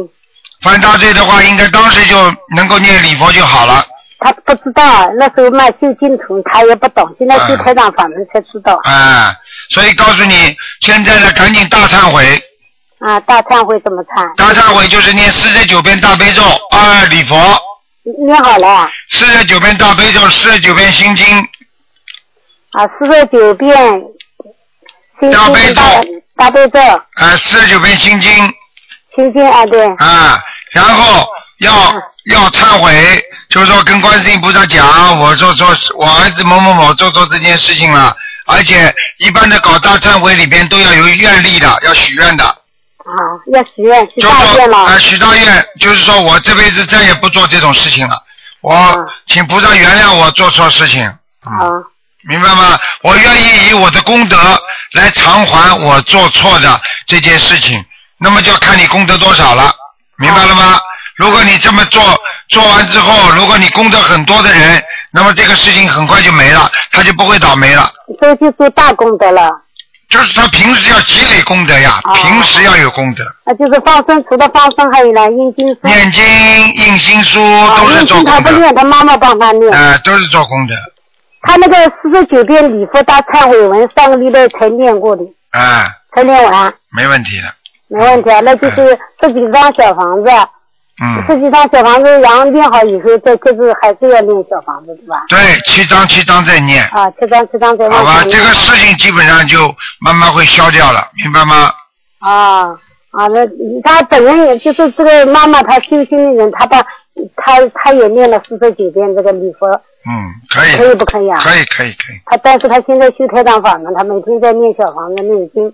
犯大罪的话，应该当时就能够念礼佛就好了。他不知道，那时候嘛修净土，他也不懂，现在修台长法门才知道。哎，所以告诉你，现在呢，赶紧大忏悔。啊，大忏悔怎么忏？大忏悔就是念四十九遍大悲咒，二礼佛，念好了啊，四十九遍大悲咒，四十九遍心经，四十九遍心经大大悲咒，啊，四十九遍心经，心经啊，对。啊，然后要要忏悔，就是说跟观世音菩萨讲，我说说我儿子某某某做错这件事情了，而且一般的搞大忏悔里边都要有愿力的，要许愿的。啊，要许愿，许就大愿了。说啊，许大愿，就是说我这辈子再也不做这种事情了，我请菩萨原谅我做错事情，啊，明白吗？我愿意以我的功德来偿还我做错的这件事情，那么就要看你功德多少了，明白了吗？如果你这么做做完之后，如果你功德很多的人，那么这个事情很快就没了，他就不会倒霉了。这就做大功德了。就是他平时要积累功德呀，平时要有功德，那，就是放生，除了放生还有呢，印经书。念经、印经书啊，都是做功德，他不念，他妈妈帮他念。哎、都是做功德，他那个四十九遍礼佛大忏悔文，上个礼拜才念过的，啊、才念完，没问题的，没问题啊。那就是十几张小房子，嗯，十几张小房子，然后念好以后，再就是还是要念小房子，对吧？对，七张七张再念，啊，七张七张再念好吧。这个事情基本上就慢慢会消掉了，明白吗？啊啊，那他本人也就是这个妈妈，她修心的人，她把她她也念了四十九遍这个礼佛，嗯，可以，可以不可以啊？可以，可以，可以，他但是他现在修太上法门，他每天在念小房子、念经，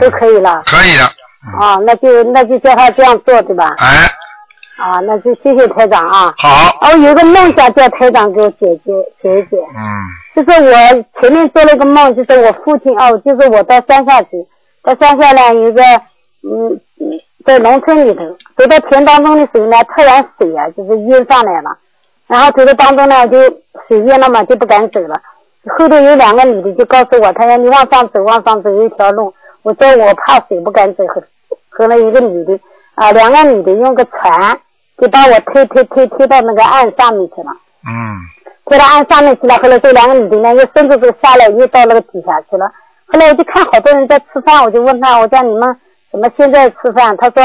都可以了。可以的，啊，那就那就叫他这样做，对吧？哎，啊，那就谢谢台长啊。好。哦有个梦想叫台长给我解决解一解。嗯。就是我前面做了个梦，就是我父亲哦，就是我到山下去，到山下呢有一个嗯嗯，在农村里头，走到田当中的时候呢，突然水啊就是淹上来了，然后走到当中呢就水淹了嘛，就不敢走了。后头有两个女的就告诉我，她说你往上走，往上走有一条路。我说我怕水不敢走，和和了一个女的啊，两个女的用个船就把我推推推推到那个岸上面去了。嗯，推到岸上面去了，后来这两个女的呢又伸着这个下来，又到那个底下去了。后来我就看好多人在吃饭，我就问他，我叫你们怎么现在吃饭？他说，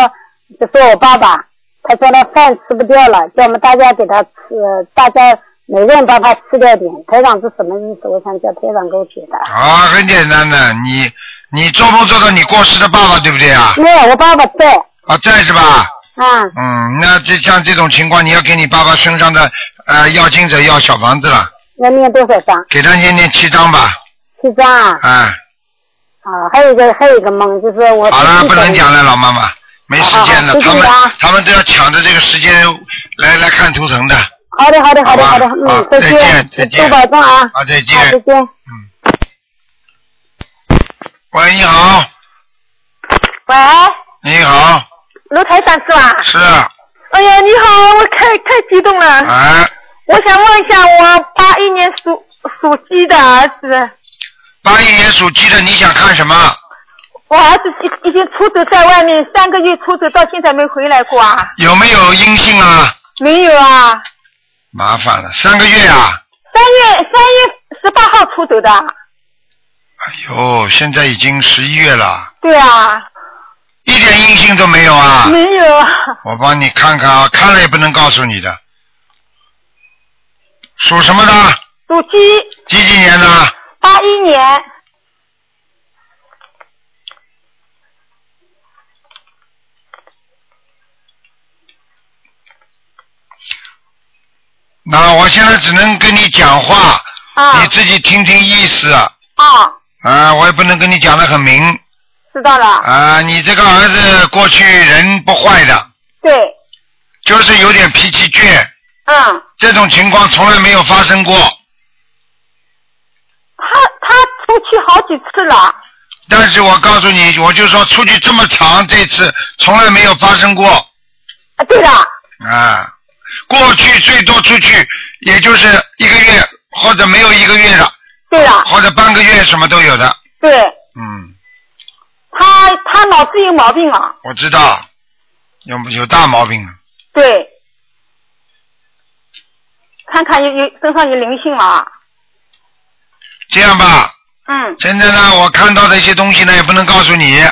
就说我爸爸，他说那饭吃不掉了，叫我们大家给他吃，大家每个人帮他吃掉点。台长是什么意思？我想叫台长给我解答。啊，很简单的，你你做梦做到你过世的爸爸，对不对啊？没有，我爸爸在。啊，在是吧？啊。嗯，那这像这种情况，你要给你爸爸身上的呃要金者要小房子了，要念多少张？给他念念七张吧，七张啊。哎，啊，还有一个还有一个梦，就是我。好了，不能讲了，老妈妈，没时间了，他们他们都要抢着这个时间来来看图腾的。好的，好的，好的，好的，嗯，再再见再见多保重啊。好，再见。好，再见。嗯喂，你好，喂，你好，楼台长是吧？是，哎呀，你好，我太太激动了。哎，我想问一下，我八一年属属鸡的儿子，八一年属鸡的，你想看什么？我儿子已已经出走在外面三个月，出走到现在没回来过啊？有没有阴性啊？没有啊，麻烦了，三个月啊！三月三月十八号出走的。哎呦，现在已经十一月了，对啊，一点阴性都没有啊！没有啊。我帮你看看啊，看了也不能告诉你的。属什么的？属鸡，几几年的？八一年。那我现在只能跟你讲话，啊你自己听听意思。啊，啊，我也不能跟你讲的很明。知道了。啊，你这个儿子过去人不坏的，对，就是有点脾气倔，嗯，这种情况从来没有发生过。他他出去好几次了。但是我告诉你，我就说出去这么长，这次从来没有发生过。啊，对的。啊，过去最多出去也就是一个月或者没有一个月的，对的。或者半个月什么都有的。对，嗯，他他脑子有毛病啊。我知道，有有大毛病了。对，看看有有身上有灵性了。这样吧，嗯，现在呢，我看到的一些东西呢，也不能告诉你。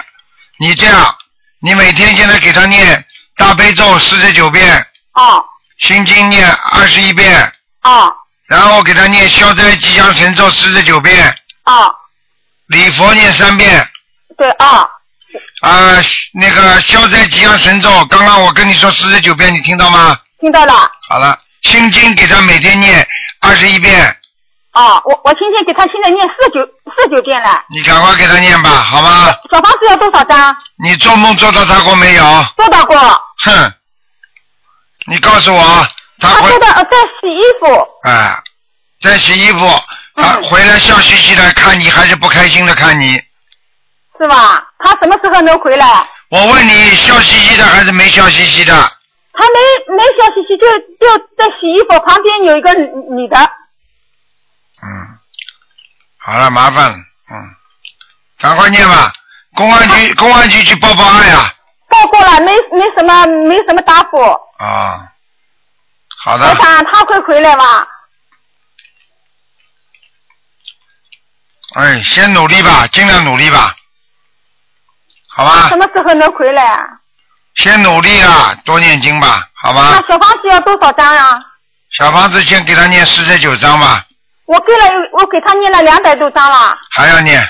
你这样，你每天现在给他念大悲咒四十九遍，哦心经念二十一遍，哦然后给他念消灾吉祥神咒四十九遍，哦，礼佛念三遍。对哦啊、那个消灾吉祥神咒，刚刚我跟你说四十九遍，你听到吗？听到了。好了，心经给他每天念二十一遍，哦，我我今天给他现在念四九四九遍了。你赶快给他念吧，好吗？小房子要多少张？你做梦做到他过没有？做到过。哼，你告诉我，他说的呃在洗衣服。哎，在洗衣服，嗯他回来笑嘻嘻的看你，还是不开心的看你？是吧？他什么时候能回来？我问你，笑嘻嘻的还是没笑嘻嘻的？他没没笑嘻嘻，就就在洗衣服旁边有一个女女的。嗯，好了，麻烦了，嗯，赶快念吧。公安局，公安局去报报案呀。报过了，没没什么没什么答复。啊，好的我想，他会回来吧？哎，先努力吧，尽量努力吧，好吧什，么时候能回来啊？先努力啊，多念经吧，好吧那。小房子要多少张啊？小房子先给他念四十九章吧，我给了，我给他念了两百多张了。还要念，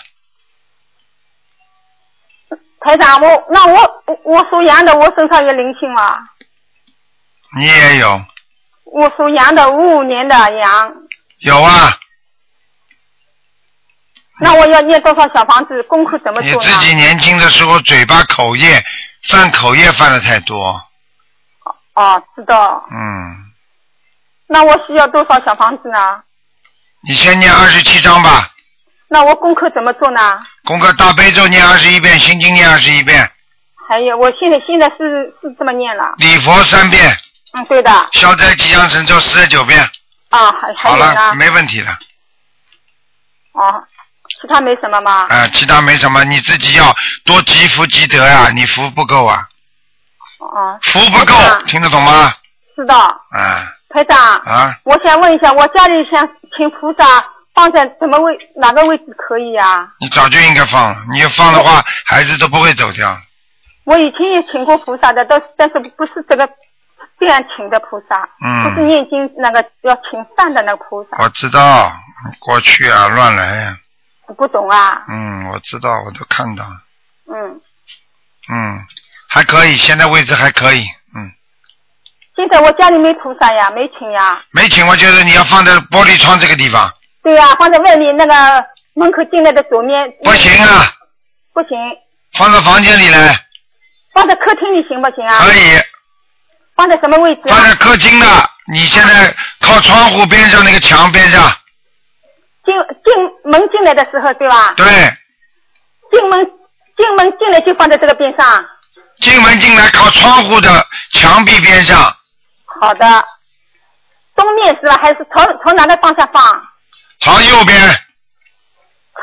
台长，我那我我我属羊的，我身上有灵性吗？你也有，我属羊的，五五年的羊。有啊，那我要念多少小房子？功课怎么做呢？自己年轻的时候嘴巴口业犯口业犯的太多，哦，知道。嗯，那我需要多少小房子呢？你先念二十七章吧，那我功课怎么做呢？功课大悲咒念二十一遍，心经念二十一遍，还有，我现在现在是是这么念了。礼佛三遍，嗯，对的。消灾吉祥神咒四十九遍，啊，还还好了？没问题了。哦，其他没什么吗？啊，其他没什么，你自己要多积福积德呀、你福不够啊，哦，福不够，听得懂吗？知道。啊台长，啊，我想问一下，我家里想请菩萨放在什么位哪个位置可以啊、你早就应该放了，你要放的话，孩子都不会走掉。我以前也请过菩萨的，但是但是不是这个这样请的菩萨，嗯不是念经那个要请饭的那个菩萨，我知道，过去啊乱来呀、我不懂啊。嗯，我知道，我都看到了，嗯，嗯，还可以，现在位置还可以，嗯，现在我家里没菩萨呀，没请呀。没请我就是你要放在玻璃窗这个地方，对呀、放在外面那个门口进来的左面。不行啊，不行，放在房间里来，放在客厅里行不行啊？可以，放在什么位置啊？放在客厅的你现在靠窗户边上那个墙边上，进进门进来的时候对吧？对，进门进门进来就放在这个边上。进门进来靠窗户的墙壁边上，好的。东面是吧？还是朝朝哪个方向放？朝右边，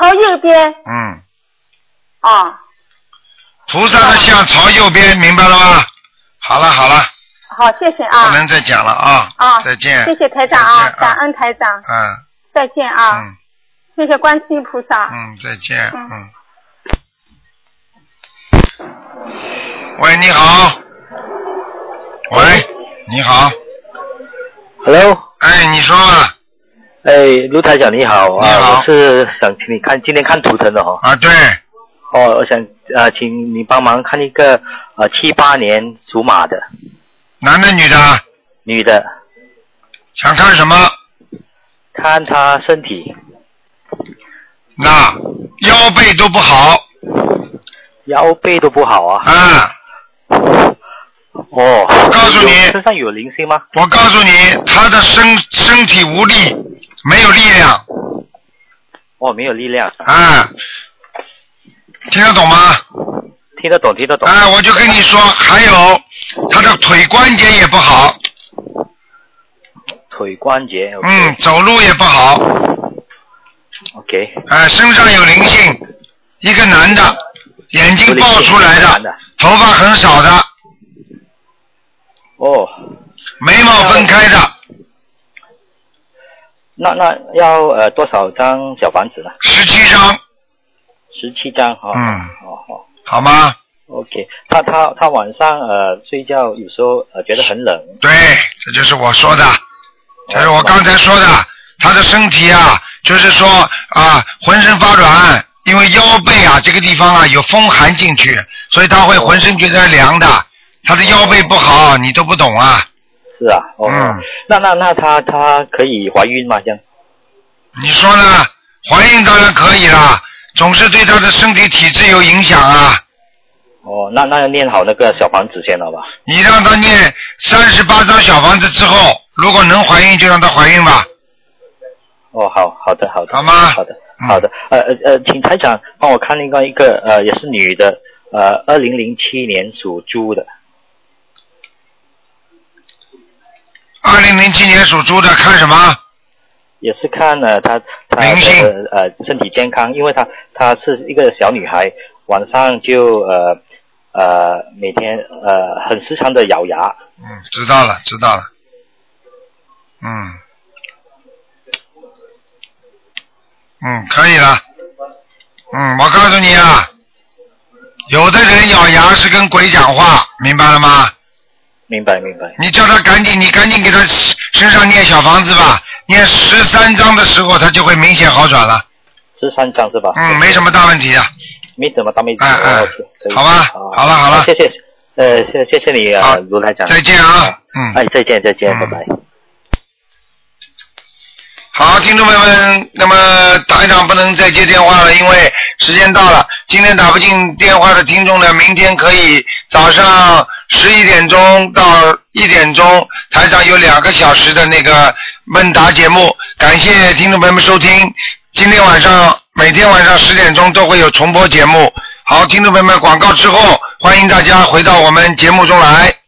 朝右边。嗯，哦，菩萨的像朝右边，明白了吗？好了好了，好，谢谢啊。不能再讲了啊！啊，再见。谢谢台长啊，感恩台长，嗯再见啊。嗯谢谢观世音菩萨。嗯，再见嗯。喂，你好。喂，你好。Hello，哎，你说吧。哎，卢台长你好啊，我是想请你看今天看图腾的哦。啊，对。哦，我想呃，请你帮忙看一个呃七八年属马的男的女的？女的，想看什么？看他身体那腰背都不好。腰背都不好啊。啊。哦。我告诉你身上有灵性吗？我告诉你，他的身身体无力，没有力量哦，没有力量。啊，听得懂吗？听得懂，听得懂。哎，我就跟你说，还有他的腿关节也不好，腿关节。嗯，走路也不好，OK。哎，身上有灵性，一个男的，眼睛爆出来的，头发很少的，哦，眉毛分开的，那那要呃多少张小房子呢？十七张。十七张哈。嗯。哦好。好吗？OK，他他他晚上呃睡觉有时候呃觉得很冷。对，这就是我说的，这是我刚才说的，他的身体啊，就是说啊，浑身发软，因为腰背啊这个地方啊有风寒进去，所以他会浑身觉得凉的。他的腰背不好，你都不懂啊？是啊。哦。嗯。那那那他他可以怀孕吗？这样？你说呢？怀孕当然可以啦，总是对他的身体体质有影响啊。哦，那那要念好那个小房子先好吧？你让他念三十八张小房子之后，如果能怀孕就让她怀孕吧。哦，好好的好的。好吗？好的好的。呃呃呃，请台长帮我看另外一个呃也是女的呃二零零七年属猪的二零零七年属猪的看什么？也是看呃她她的呃身体健康，因为她她是一个小女孩，晚上就呃呃每天呃很时常的咬牙。嗯，知道了，知道了。嗯，嗯，可以了。嗯，我告诉你啊，有的人咬牙是跟鬼讲话，明白了吗？明白明白。你叫他赶紧，你赶紧给他身上念小房子吧，念十三章的时候，他就会明显好转了。十三章是吧？嗯，没什么大问题的。没什么大问题。哎哎好吧好了好了谢谢，呃，谢谢谢你啊，卢台长。再见啊，嗯。哎，再见再见，拜拜。好，听众朋友们，那么台长不能再接电话了，因为时间到了。今天打不进电话的听众呢，明天可以早上十一点钟到一点钟，台上有两个小时的那个问答节目。感谢听众朋友们收听。今天晚上每天晚上十点钟都会有重播节目。好，听众朋友们，广告之后，欢迎大家回到我们节目中来。